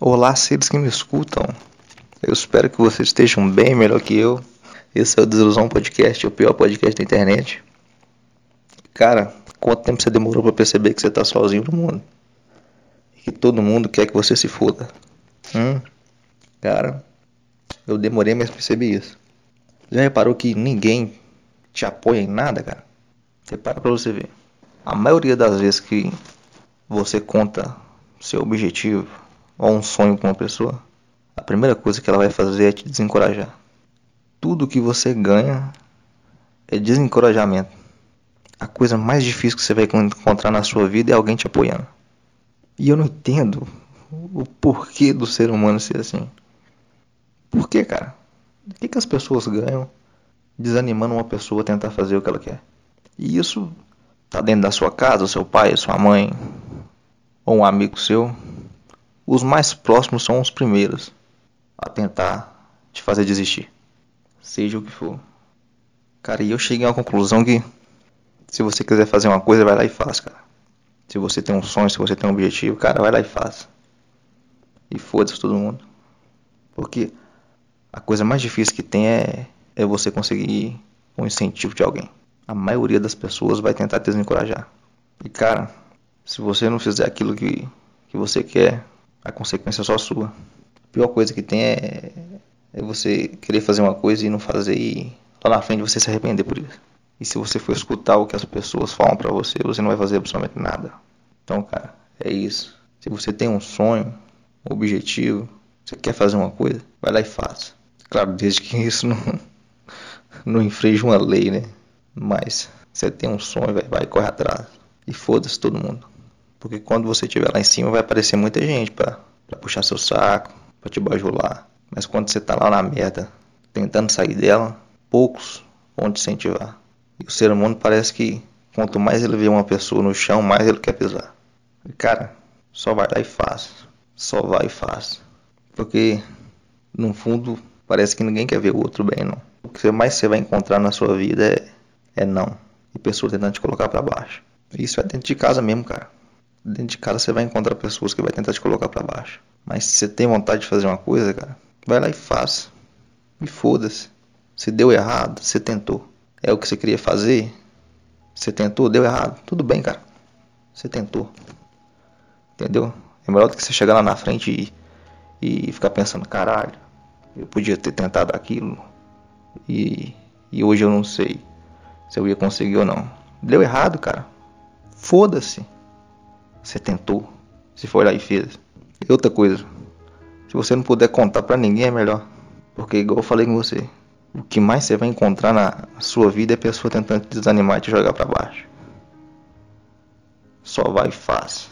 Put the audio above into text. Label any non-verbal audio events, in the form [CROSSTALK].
Olá, seres que me escutam. Eu espero que vocês estejam bem, melhor que eu. Esse é o Desilusão Podcast, o pior podcast da internet. Cara, quanto tempo você demorou para perceber que você tá sozinho no mundo? E que todo mundo quer que você se foda? Hum? Cara, eu demorei, mas percebi isso. Já reparou que ninguém te apoia em nada, cara? Repara pra você ver. A maioria das vezes que você conta seu objetivo ou um sonho com uma pessoa, a primeira coisa que ela vai fazer é te desencorajar. Tudo que você ganha é desencorajamento. A coisa mais difícil que você vai encontrar na sua vida é alguém te apoiando. E eu não entendo o porquê do ser humano ser assim. Por que, cara? O que, que as pessoas ganham desanimando uma pessoa a tentar fazer o que ela quer? E isso tá dentro da sua casa, seu pai, sua mãe, ou um amigo seu os mais próximos são os primeiros a tentar te fazer desistir. Seja o que for. Cara, e eu cheguei a uma conclusão que se você quiser fazer uma coisa, vai lá e faz, cara. Se você tem um sonho, se você tem um objetivo, cara, vai lá e faz. E foda-se todo mundo. Porque a coisa mais difícil que tem é, é você conseguir um incentivo de alguém. A maioria das pessoas vai tentar te desencorajar. E cara, se você não fizer aquilo que, que você quer, a consequência é só sua. A pior coisa que tem é, é você querer fazer uma coisa e não fazer e lá na frente você se arrepender por isso. E se você for escutar o que as pessoas falam para você, você não vai fazer absolutamente nada. Então, cara, é isso. Se você tem um sonho, um objetivo, você quer fazer uma coisa, vai lá e faça. Claro, desde que [LAUGHS] isso não, não infringe uma lei, né? Mas você tem um sonho, vai, vai corre atrás. E foda-se todo mundo. Porque quando você estiver lá em cima vai aparecer muita gente para puxar seu saco, para te bajular. Mas quando você tá lá na merda, tentando sair dela, poucos vão te incentivar. E o ser humano parece que quanto mais ele vê uma pessoa no chão, mais ele quer pisar. E cara, só vai lá e faz. Só vai e faz. Porque no fundo parece que ninguém quer ver o outro bem, não. O que mais você vai encontrar na sua vida é, é não. E pessoas tentando te colocar para baixo. Isso é dentro de casa mesmo, cara dentro de casa você vai encontrar pessoas que vai tentar te colocar para baixo. Mas se você tem vontade de fazer uma coisa, cara, vai lá e faça. E foda-se. Se deu errado, você tentou. É o que você queria fazer? Você tentou, deu errado. Tudo bem, cara. Você tentou. Entendeu? É melhor do que você chegar lá na frente e, e ficar pensando, caralho, eu podia ter tentado aquilo. E, e hoje eu não sei se eu ia conseguir ou não. Deu errado, cara. Foda-se. Você tentou. Se foi lá e fez. E outra coisa. Se você não puder contar para ninguém é melhor. Porque igual eu falei com você. O que mais você vai encontrar na sua vida é pessoa tentando te desanimar e te jogar para baixo. Só vai e faz.